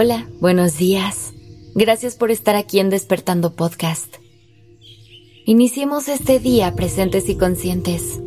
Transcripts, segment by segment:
Hola, buenos días. Gracias por estar aquí en Despertando Podcast. Iniciemos este día presentes y conscientes.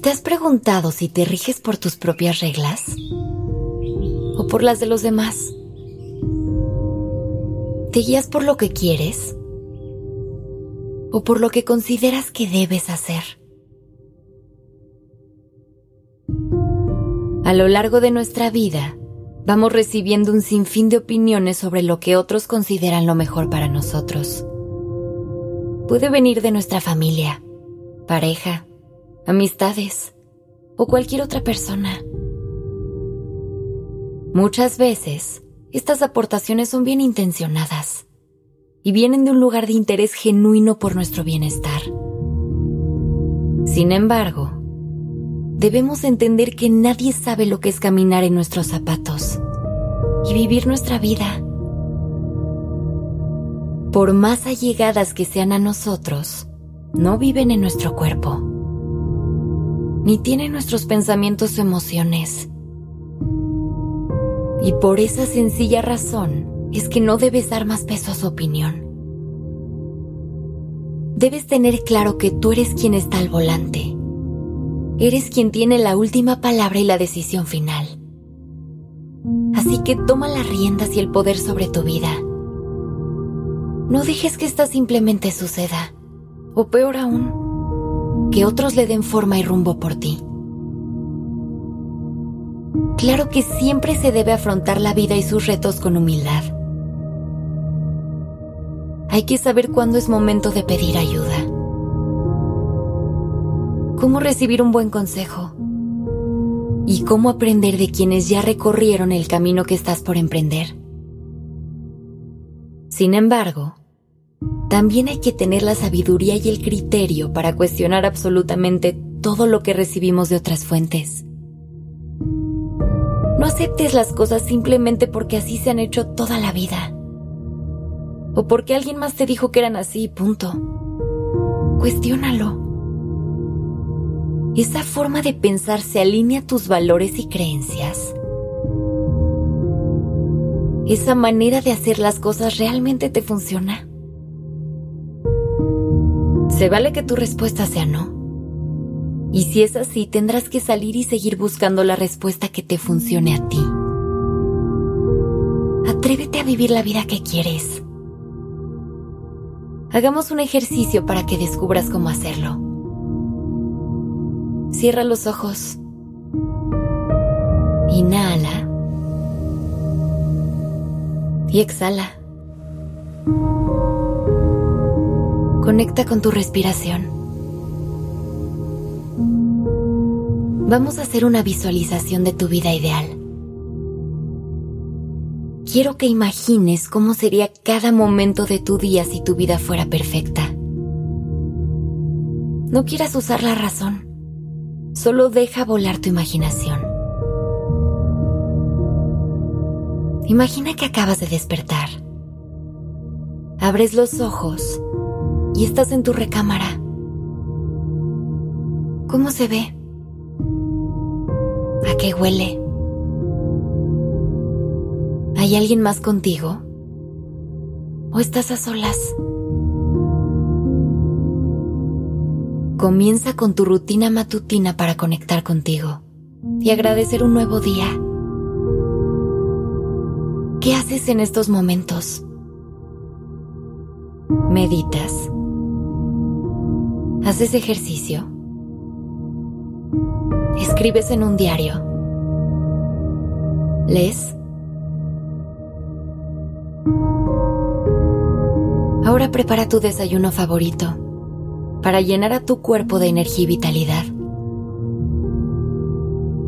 ¿Te has preguntado si te riges por tus propias reglas o por las de los demás? ¿Te guías por lo que quieres o por lo que consideras que debes hacer? A lo largo de nuestra vida, vamos recibiendo un sinfín de opiniones sobre lo que otros consideran lo mejor para nosotros. Puede venir de nuestra familia, pareja, amistades o cualquier otra persona. Muchas veces, estas aportaciones son bien intencionadas y vienen de un lugar de interés genuino por nuestro bienestar. Sin embargo, debemos entender que nadie sabe lo que es caminar en nuestros zapatos y vivir nuestra vida. Por más allegadas que sean a nosotros, no viven en nuestro cuerpo, ni tienen nuestros pensamientos o emociones. Y por esa sencilla razón es que no debes dar más peso a su opinión. Debes tener claro que tú eres quien está al volante Eres quien tiene la última palabra y la decisión final. Así que toma las riendas y el poder sobre tu vida. No dejes que esta simplemente suceda, o peor aún, que otros le den forma y rumbo por ti. Claro que siempre se debe afrontar la vida y sus retos con humildad. Hay que saber cuándo es momento de pedir ayuda cómo recibir un buen consejo y cómo aprender de quienes ya recorrieron el camino que estás por emprender. Sin embargo, también hay que tener la sabiduría y el criterio para cuestionar absolutamente todo lo que recibimos de otras fuentes. No aceptes las cosas simplemente porque así se han hecho toda la vida. O porque alguien más te dijo que eran así, punto. Cuestiónalo esa forma de pensar se alinea a tus valores y creencias. Esa manera de hacer las cosas realmente te funciona. Se vale que tu respuesta sea no. Y si es así, tendrás que salir y seguir buscando la respuesta que te funcione a ti. Atrévete a vivir la vida que quieres. Hagamos un ejercicio para que descubras cómo hacerlo. Cierra los ojos. Inhala. Y exhala. Conecta con tu respiración. Vamos a hacer una visualización de tu vida ideal. Quiero que imagines cómo sería cada momento de tu día si tu vida fuera perfecta. No quieras usar la razón. Solo deja volar tu imaginación. Imagina que acabas de despertar. Abres los ojos y estás en tu recámara. ¿Cómo se ve? ¿A qué huele? ¿Hay alguien más contigo? ¿O estás a solas? Comienza con tu rutina matutina para conectar contigo y agradecer un nuevo día. ¿Qué haces en estos momentos? ¿Meditas? ¿Haces ejercicio? ¿Escribes en un diario? ¿Lees? Ahora prepara tu desayuno favorito para llenar a tu cuerpo de energía y vitalidad.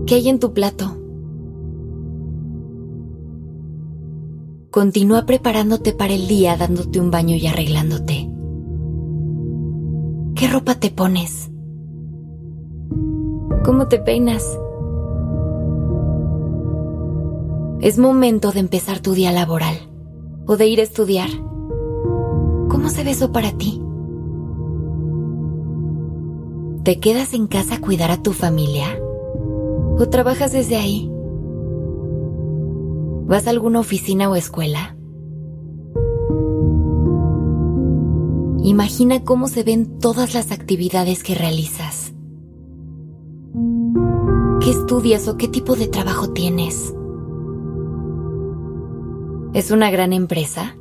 ¿Qué hay en tu plato? Continúa preparándote para el día dándote un baño y arreglándote. ¿Qué ropa te pones? ¿Cómo te peinas? Es momento de empezar tu día laboral o de ir a estudiar. ¿Cómo se ve eso para ti? ¿Te quedas en casa a cuidar a tu familia? ¿O trabajas desde ahí? ¿Vas a alguna oficina o escuela? Imagina cómo se ven todas las actividades que realizas. ¿Qué estudias o qué tipo de trabajo tienes? ¿Es una gran empresa?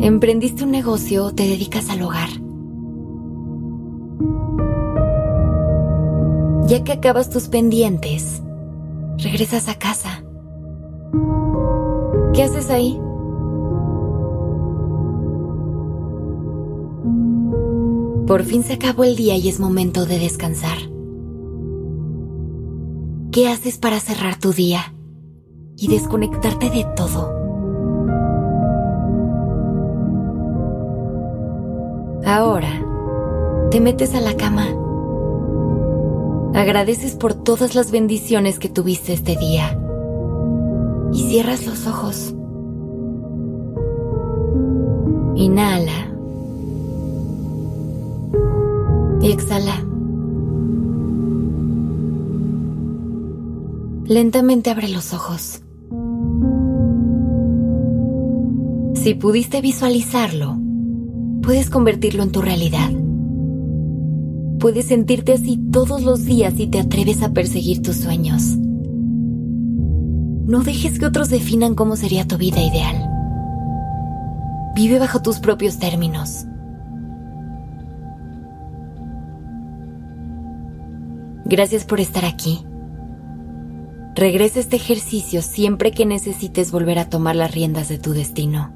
¿Emprendiste un negocio o te dedicas al hogar? Ya que acabas tus pendientes, regresas a casa. ¿Qué haces ahí? Por fin se acabó el día y es momento de descansar. ¿Qué haces para cerrar tu día y desconectarte de todo? Ahora, te metes a la cama. Agradeces por todas las bendiciones que tuviste este día y cierras los ojos. Inhala. Y exhala. Lentamente abre los ojos. Si pudiste visualizarlo, puedes convertirlo en tu realidad. Puedes sentirte así todos los días si te atreves a perseguir tus sueños. No dejes que otros definan cómo sería tu vida ideal. Vive bajo tus propios términos. Gracias por estar aquí. Regresa este ejercicio siempre que necesites volver a tomar las riendas de tu destino.